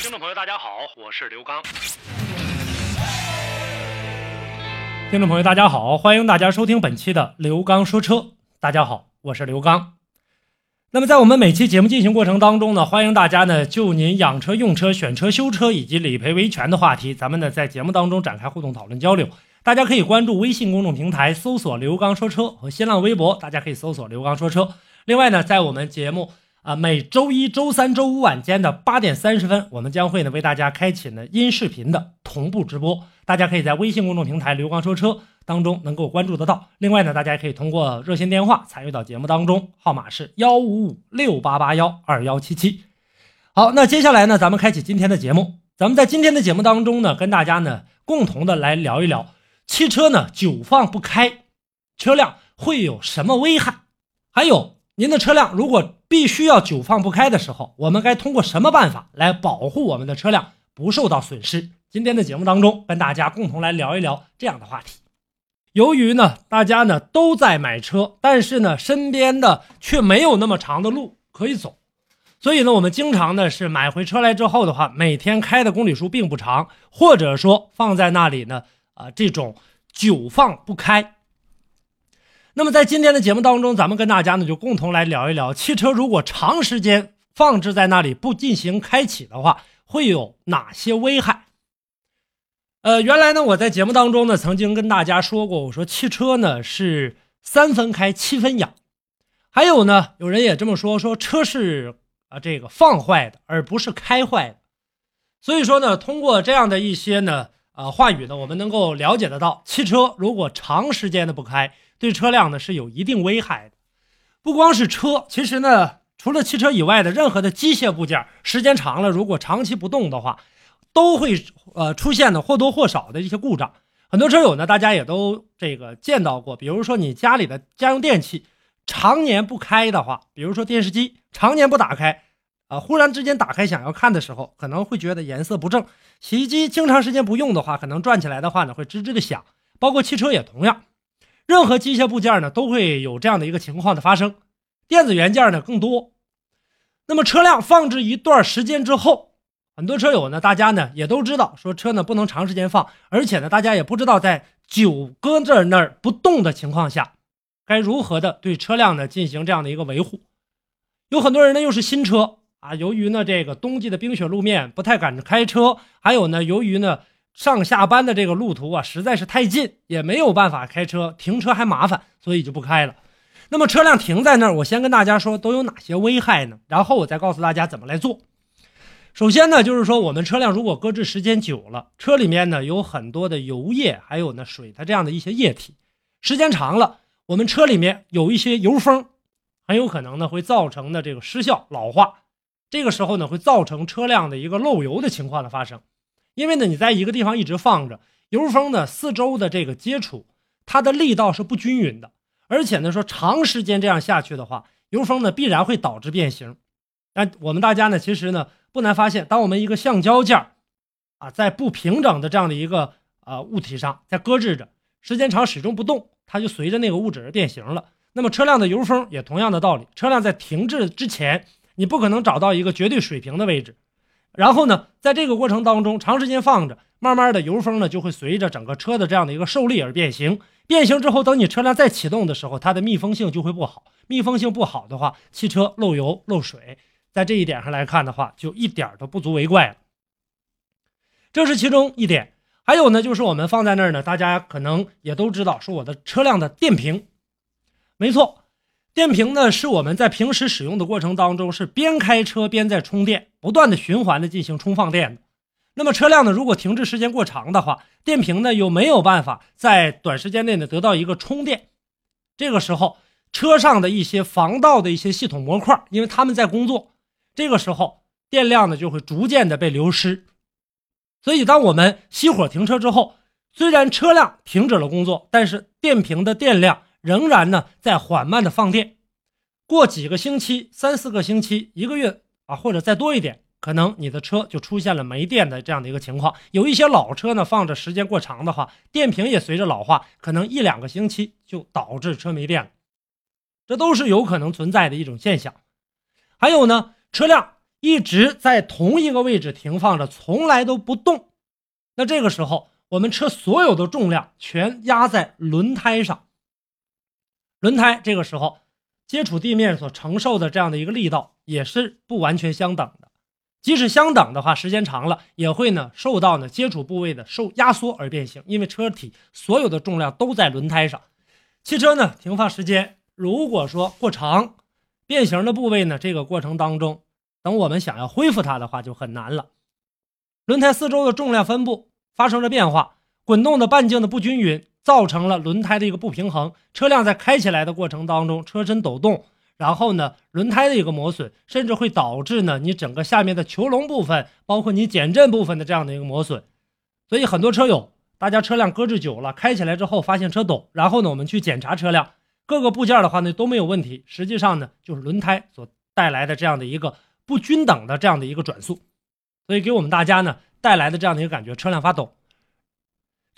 听众朋友，大家好，我是刘刚。听众朋友，大家好，欢迎大家收听本期的刘刚说车。大家好，我是刘刚。那么在我们每期节目进行过程当中呢，欢迎大家呢就您养车、用车、选车、修车以及理赔维权的话题，咱们呢在节目当中展开互动讨论交流。大家可以关注微信公众平台，搜索“刘刚说车”和新浪微博，大家可以搜索“刘刚说车”。另外呢，在我们节目啊每周一周三、周五晚间的八点三十分，我们将会呢为大家开启呢音视频的同步直播，大家可以在微信公众平台“刘刚说车”当中能够关注得到。另外呢，大家也可以通过热线电话参与到节目当中，号码是幺五五六八八幺二幺七七。好，那接下来呢，咱们开启今天的节目。咱们在今天的节目当中呢，跟大家呢共同的来聊一聊汽车呢久放不开，车辆会有什么危害？还有。您的车辆如果必须要久放不开的时候，我们该通过什么办法来保护我们的车辆不受到损失？今天的节目当中，跟大家共同来聊一聊这样的话题。由于呢，大家呢都在买车，但是呢，身边的却没有那么长的路可以走，所以呢，我们经常呢是买回车来之后的话，每天开的公里数并不长，或者说放在那里呢，啊，这种久放不开。那么在今天的节目当中，咱们跟大家呢就共同来聊一聊，汽车如果长时间放置在那里不进行开启的话，会有哪些危害？呃，原来呢我在节目当中呢曾经跟大家说过，我说汽车呢是三分开七分养，还有呢有人也这么说，说车是啊这个放坏的，而不是开坏的。所以说呢，通过这样的一些呢啊话语呢，我们能够了解得到，汽车如果长时间的不开。对车辆呢是有一定危害的，不光是车，其实呢，除了汽车以外的任何的机械部件，时间长了，如果长期不动的话，都会呃出现的或多或少的一些故障。很多车友呢，大家也都这个见到过，比如说你家里的家用电器常年不开的话，比如说电视机常年不打开，啊，忽然之间打开想要看的时候，可能会觉得颜色不正。洗衣机经常时间不用的话，可能转起来的话呢会吱吱的响，包括汽车也同样。任何机械部件呢都会有这样的一个情况的发生，电子元件呢更多。那么车辆放置一段时间之后，很多车友呢，大家呢也都知道，说车呢不能长时间放，而且呢大家也不知道在久搁这那儿不动的情况下，该如何的对车辆呢进行这样的一个维护。有很多人呢又是新车啊，由于呢这个冬季的冰雪路面不太敢开车，还有呢由于呢。上下班的这个路途啊，实在是太近，也没有办法开车，停车还麻烦，所以就不开了。那么车辆停在那儿，我先跟大家说都有哪些危害呢？然后我再告诉大家怎么来做。首先呢，就是说我们车辆如果搁置时间久了，车里面呢有很多的油液，还有呢水的这样的一些液体，时间长了，我们车里面有一些油封，很有可能呢会造成的这个失效老化，这个时候呢会造成车辆的一个漏油的情况的发生。因为呢，你在一个地方一直放着油封呢，四周的这个接触，它的力道是不均匀的，而且呢，说长时间这样下去的话，油封呢必然会导致变形。那我们大家呢，其实呢不难发现，当我们一个橡胶件啊，在不平整的这样的一个呃物体上在搁置着，时间长始终不动，它就随着那个物质而变形了。那么车辆的油封也同样的道理，车辆在停滞之前，你不可能找到一个绝对水平的位置。然后呢，在这个过程当中，长时间放着，慢慢的油封呢就会随着整个车的这样的一个受力而变形。变形之后，等你车辆再启动的时候，它的密封性就会不好。密封性不好的话，汽车漏油漏水，在这一点上来看的话，就一点都不足为怪了。这是其中一点。还有呢，就是我们放在那儿呢，大家可能也都知道，是我的车辆的电瓶。没错。电瓶呢，是我们在平时使用的过程当中，是边开车边在充电，不断的循环的进行充放电的。那么车辆呢，如果停滞时间过长的话，电瓶呢又没有办法在短时间内呢得到一个充电，这个时候车上的一些防盗的一些系统模块，因为他们在工作，这个时候电量呢就会逐渐的被流失。所以，当我们熄火停车之后，虽然车辆停止了工作，但是电瓶的电量仍然呢在缓慢的放电。过几个星期、三四个星期、一个月啊，或者再多一点，可能你的车就出现了没电的这样的一个情况。有一些老车呢，放着时间过长的话，电瓶也随着老化，可能一两个星期就导致车没电了。这都是有可能存在的一种现象。还有呢，车辆一直在同一个位置停放着，从来都不动。那这个时候，我们车所有的重量全压在轮胎上，轮胎这个时候。接触地面所承受的这样的一个力道也是不完全相等的，即使相等的话，时间长了也会呢受到呢接触部位的受压缩而变形，因为车体所有的重量都在轮胎上。汽车呢停放时间如果说过长，变形的部位呢这个过程当中，等我们想要恢复它的话就很难了。轮胎四周的重量分布发生了变化，滚动的半径的不均匀。造成了轮胎的一个不平衡，车辆在开起来的过程当中，车身抖动，然后呢，轮胎的一个磨损，甚至会导致呢你整个下面的球笼部分，包括你减震部分的这样的一个磨损。所以很多车友，大家车辆搁置久了，开起来之后发现车抖，然后呢，我们去检查车辆各个部件的话呢都没有问题，实际上呢就是轮胎所带来的这样的一个不均等的这样的一个转速，所以给我们大家呢带来的这样的一个感觉，车辆发抖。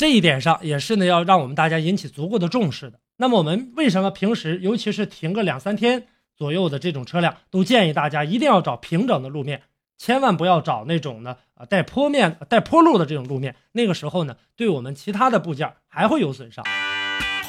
这一点上也是呢，要让我们大家引起足够的重视的。那么我们为什么平时，尤其是停个两三天左右的这种车辆，都建议大家一定要找平整的路面，千万不要找那种呢啊带坡面、带坡路的这种路面。那个时候呢，对我们其他的部件还会有损伤。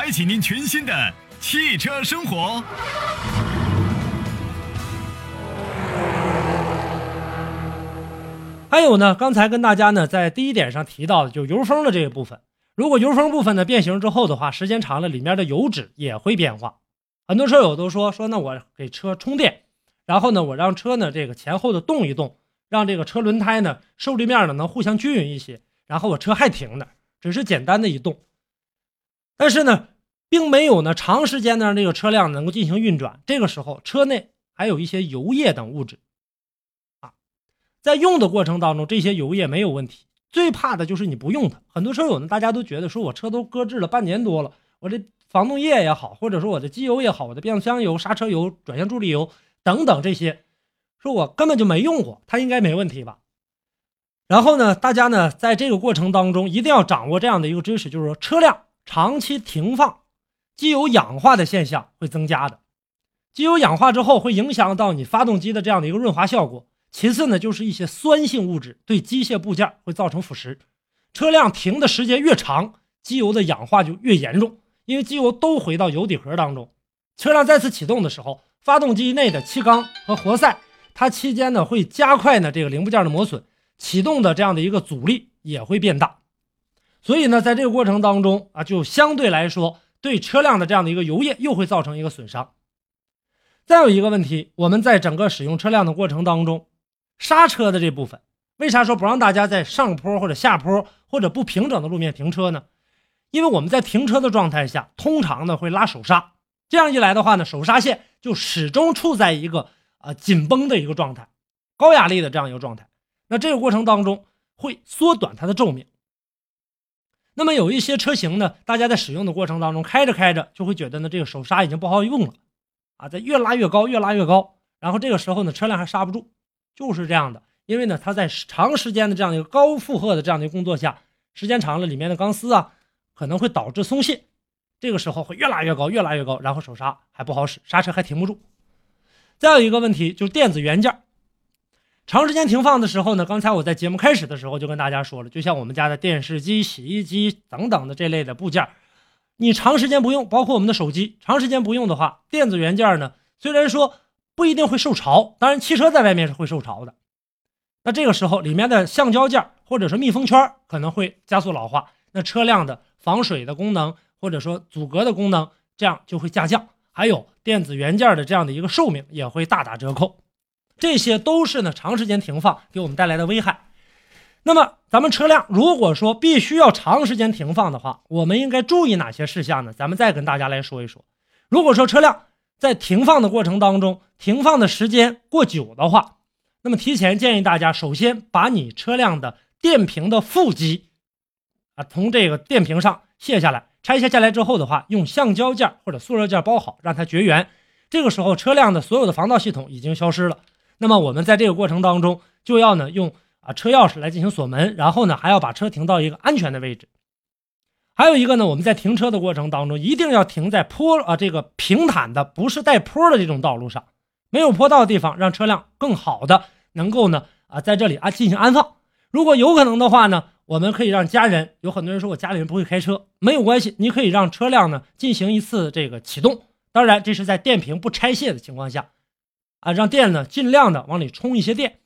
开启您全新的汽车生活。还有呢，刚才跟大家呢在第一点上提到的，就油封的这个部分。如果油封部分呢变形之后的话，时间长了，里面的油脂也会变化。很多车友都说说，那我给车充电，然后呢，我让车呢这个前后的动一动，让这个车轮胎呢受力面呢能互相均匀一些，然后我车还停那，只是简单的一动。但是呢，并没有呢长时间的让这个车辆能够进行运转。这个时候，车内还有一些油液等物质，啊，在用的过程当中，这些油液没有问题。最怕的就是你不用它。很多车友呢，大家都觉得说我车都搁置了半年多了，我这防冻液也好，或者说我的机油也好，我的变速箱油、刹车油、转向助力油等等这些，说我根本就没用过，它应该没问题吧？然后呢，大家呢在这个过程当中一定要掌握这样的一个知识，就是说车辆。长期停放，机油氧化的现象会增加的。机油氧化之后，会影响到你发动机的这样的一个润滑效果。其次呢，就是一些酸性物质对机械部件会造成腐蚀。车辆停的时间越长，机油的氧化就越严重，因为机油都回到油底壳当中。车辆再次启动的时候，发动机内的气缸和活塞，它期间呢会加快呢这个零部件的磨损，启动的这样的一个阻力也会变大。所以呢，在这个过程当中啊，就相对来说对车辆的这样的一个油液又会造成一个损伤。再有一个问题，我们在整个使用车辆的过程当中，刹车的这部分，为啥说不让大家在上坡或者下坡或者不平整的路面停车呢？因为我们在停车的状态下，通常呢会拉手刹，这样一来的话呢，手刹线就始终处在一个啊紧绷的一个状态，高压力的这样一个状态。那这个过程当中会缩短它的寿命。那么有一些车型呢，大家在使用的过程当中，开着开着就会觉得呢，这个手刹已经不好用了，啊，在越拉越高，越拉越高，然后这个时候呢，车辆还刹不住，就是这样的。因为呢，它在长时间的这样一个高负荷的这样的一个工作下，时间长了，里面的钢丝啊，可能会导致松懈，这个时候会越拉越高，越拉越高，然后手刹还不好使，刹车还停不住。再有一个问题就是电子元件。长时间停放的时候呢，刚才我在节目开始的时候就跟大家说了，就像我们家的电视机、洗衣机等等的这类的部件，你长时间不用，包括我们的手机，长时间不用的话，电子元件呢，虽然说不一定会受潮，当然汽车在外面是会受潮的。那这个时候里面的橡胶件或者是密封圈可能会加速老化，那车辆的防水的功能或者说阻隔的功能这样就会下降，还有电子元件的这样的一个寿命也会大打折扣，这些都是呢长时间停放给我们带来的危害。那么咱们车辆如果说必须要长时间停放的话，我们应该注意哪些事项呢？咱们再跟大家来说一说。如果说车辆在停放的过程当中，停放的时间过久的话，那么提前建议大家，首先把你车辆的电瓶的负极啊，从这个电瓶上卸下来，拆卸下来之后的话，用橡胶件或者塑料件包好，让它绝缘。这个时候，车辆的所有的防盗系统已经消失了。那么我们在这个过程当中，就要呢用啊车钥匙来进行锁门，然后呢还要把车停到一个安全的位置。还有一个呢，我们在停车的过程当中，一定要停在坡啊这个平坦的，不是带坡的这种道路上。没有坡道的地方，让车辆更好的能够呢啊在这里啊进行安放。如果有可能的话呢，我们可以让家人。有很多人说我家里人不会开车，没有关系，你可以让车辆呢进行一次这个启动。当然，这是在电瓶不拆卸的情况下，啊，让电呢尽量的往里充一些电，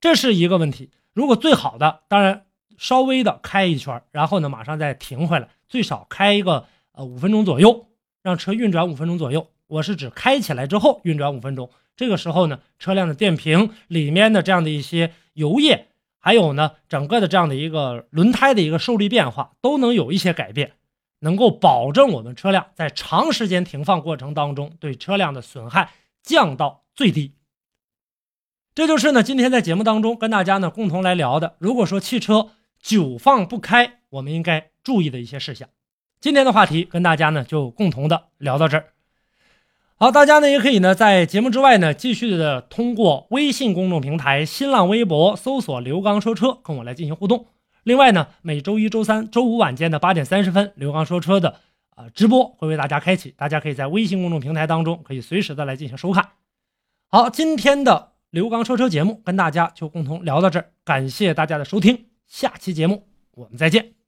这是一个问题。如果最好的，当然稍微的开一圈，然后呢马上再停回来，最少开一个呃五分钟左右，让车运转五分钟左右。我是指开起来之后运转五分钟，这个时候呢，车辆的电瓶里面的这样的一些油液，还有呢，整个的这样的一个轮胎的一个受力变化，都能有一些改变，能够保证我们车辆在长时间停放过程当中对车辆的损害降到最低。这就是呢，今天在节目当中跟大家呢共同来聊的，如果说汽车久放不开，我们应该注意的一些事项。今天的话题跟大家呢就共同的聊到这儿。好，大家呢也可以呢在节目之外呢继续的通过微信公众平台、新浪微博搜索“刘刚说车”跟我来进行互动。另外呢，每周一周三、周五晚间的八点三十分，刘刚说车的啊直播会为大家开启，大家可以在微信公众平台当中可以随时的来进行收看。好，今天的刘刚说车节目跟大家就共同聊到这儿，感谢大家的收听，下期节目我们再见。